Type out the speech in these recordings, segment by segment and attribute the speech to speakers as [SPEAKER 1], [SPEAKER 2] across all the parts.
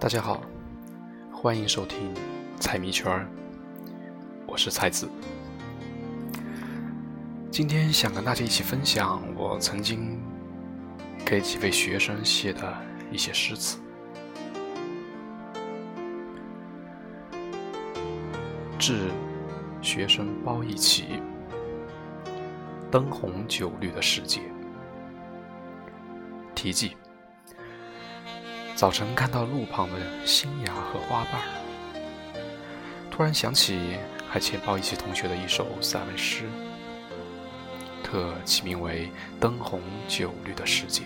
[SPEAKER 1] 大家好，欢迎收听猜谜圈儿，我是猜子。今天想跟大家一起分享我曾经给几位学生写的一些诗词。致学生包一起，灯红酒绿的世界。题记：早晨看到路旁的新芽和花瓣突然想起还欠包一起同学的一首散文诗，特起名为《灯红酒绿的世界》。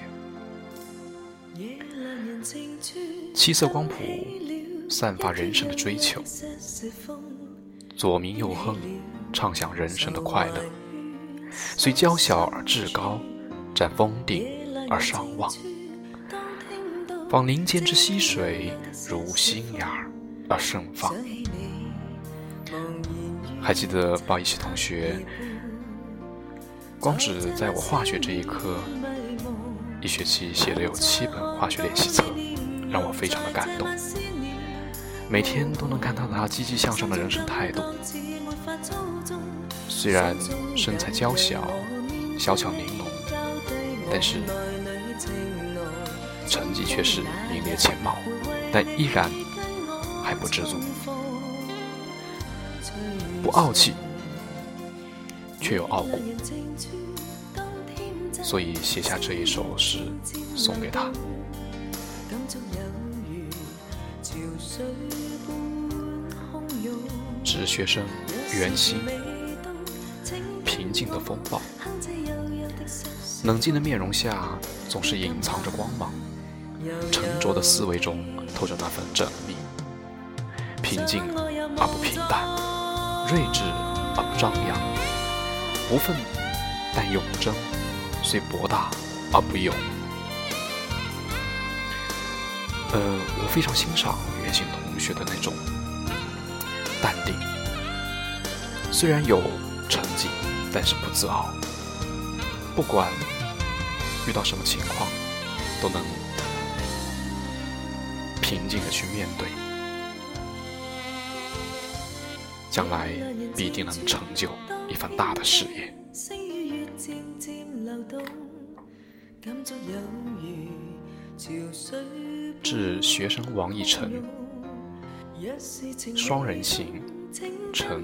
[SPEAKER 1] 七色光谱散发人生的追求。左明右横，畅想人生的快乐。虽娇小而志高，展峰顶而上望。仿林间之溪水，如新芽而盛放。还记得报一起同学，光只在我化学这一科，一学期写了有七本化学练习册，让我非常的感动。每天都能看到他积极向上的人生态度。虽然身材娇小、小巧玲珑，但是成绩却是名列前茅，但依然还不知足，不傲气，却有傲骨，所以写下这一首诗送给他。致学生袁心，平静的风暴，冷静的面容下总是隐藏着光芒，沉着的思维中透着那份缜密，平静而不平淡，睿智而不张扬，不愤但勇争，虽博大而不勇。呃，我非常欣赏袁心同学的那种淡定，虽然有成绩，但是不自傲。不管遇到什么情况，都能平静的去面对，将来必定能成就一番大的事业。致学生王逸晨，双人行，晨，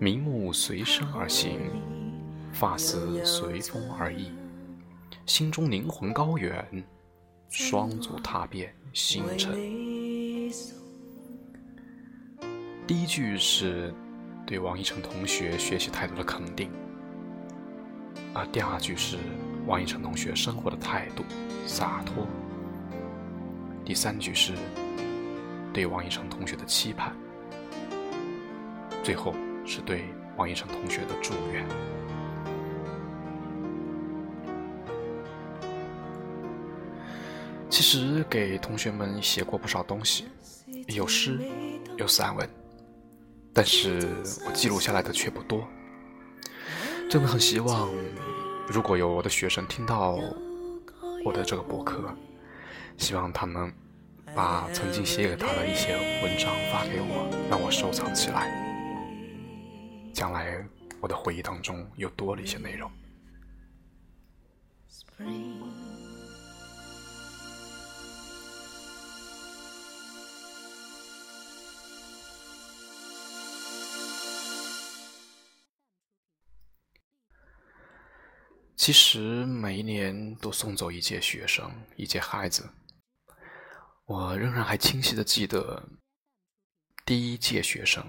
[SPEAKER 1] 明目随身而行，发丝随风而逸，心中灵魂高远，双足踏遍星辰。第一句是对王一成同学学习态度的肯定，而第二句是。王一成同学生活的态度洒脱。第三句是对王一成同学的期盼，最后是对王一成同学的祝愿。其实给同学们写过不少东西，有诗，有散文，但是我记录下来的却不多。真的很希望。如果有我的学生听到我的这个博客，希望他们把曾经写给他的一些文章发给我，让我收藏起来，将来我的回忆当中又多了一些内容。其实每一年都送走一届学生，一届孩子。我仍然还清晰的记得第一届学生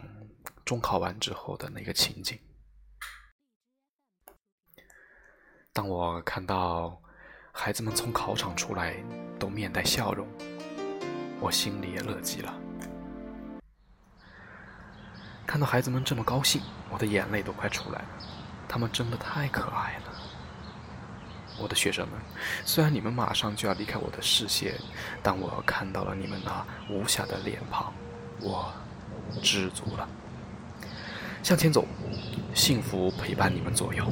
[SPEAKER 1] 中考完之后的那个情景。当我看到孩子们从考场出来都面带笑容，我心里也乐极了。看到孩子们这么高兴，我的眼泪都快出来了。他们真的太可爱了。我的学生们，虽然你们马上就要离开我的视线，但我看到了你们那无瑕的脸庞，我知足了。向前走，幸福陪伴你们左右。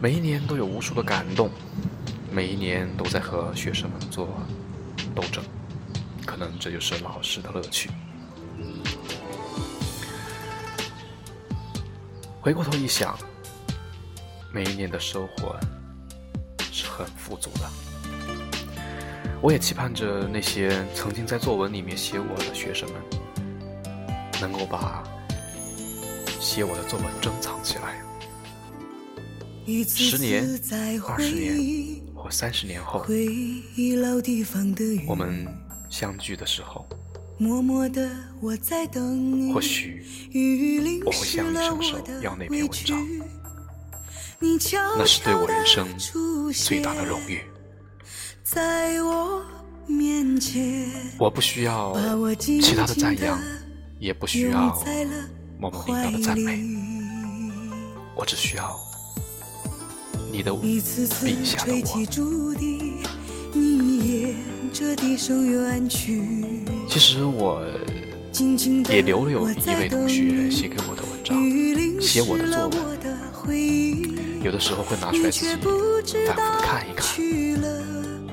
[SPEAKER 1] 每一年都有无数的感动，
[SPEAKER 2] 每一年都在和学生们做斗争，可能这就是老师的乐趣。回过头一想，每一年的收获是很富足的。我也期盼着那些曾经在作文里面写我的学生们，能够把写我的作文珍藏起来。十年、二十年或三十年后，我们相聚的时候。默默的我在等你。或许我会向你伸手要那篇文章，那是对我人生最大的荣誉。在我面前，我不需要其他的赞扬，也不需要默默领导的赞美，我只需要你的笔下的我。其实我也留有一位同学写给我的文章，写我的作文，有的时候会拿出来自己反复的看一看，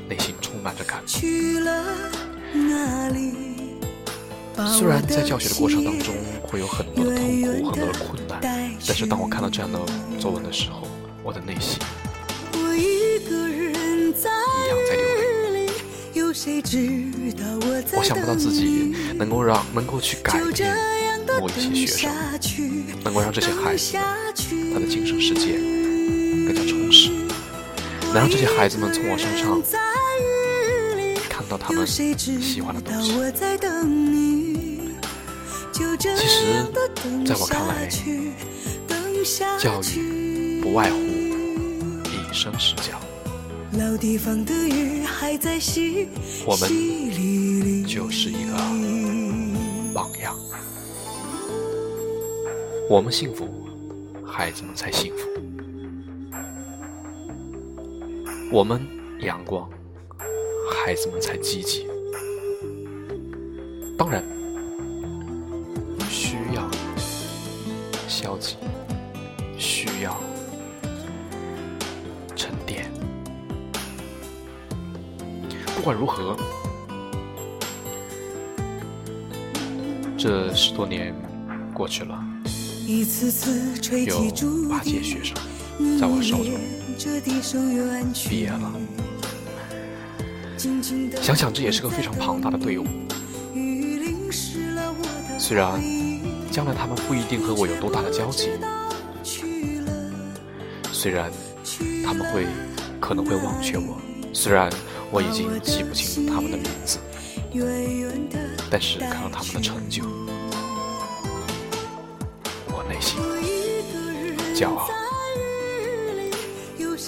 [SPEAKER 2] 内心充满着感动。虽然在教学的过程当中会有很多的痛苦、很多的困难，但是当我看到这样的作文的时候，我的内心一样在流泪。我想不到自己能够让能够去改变某一些学生，能够让这些孩子他的精神世界能让这些孩子们从我身上看到他们喜欢的东西。其实，在我看来，教育不外乎以身试教。老地方的雨还在淅我们就是一个榜样。我们幸福，孩子们才幸福。我们阳光，孩子们才积极。当然，需要消极，需要沉淀。不管如何，这十多年过去了，有八届学生在我手中毕业了。想想这也是个非常庞大的队伍。虽然将来他们不一定和我有多大的交集，虽然他们会可能会忘却我，虽然。我已经记不清他们的名字，但是看到他们的成就，我内心骄傲。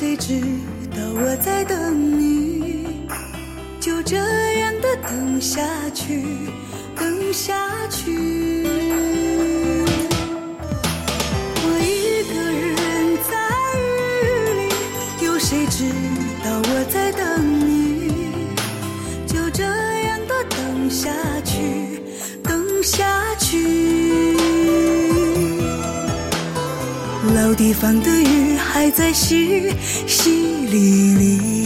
[SPEAKER 2] 谁知道我在等你？就这样的等下去等下去。我一个人在雨里有谁知道我在等你？就这样的等下去等下老地方的雨还在淅淅沥沥。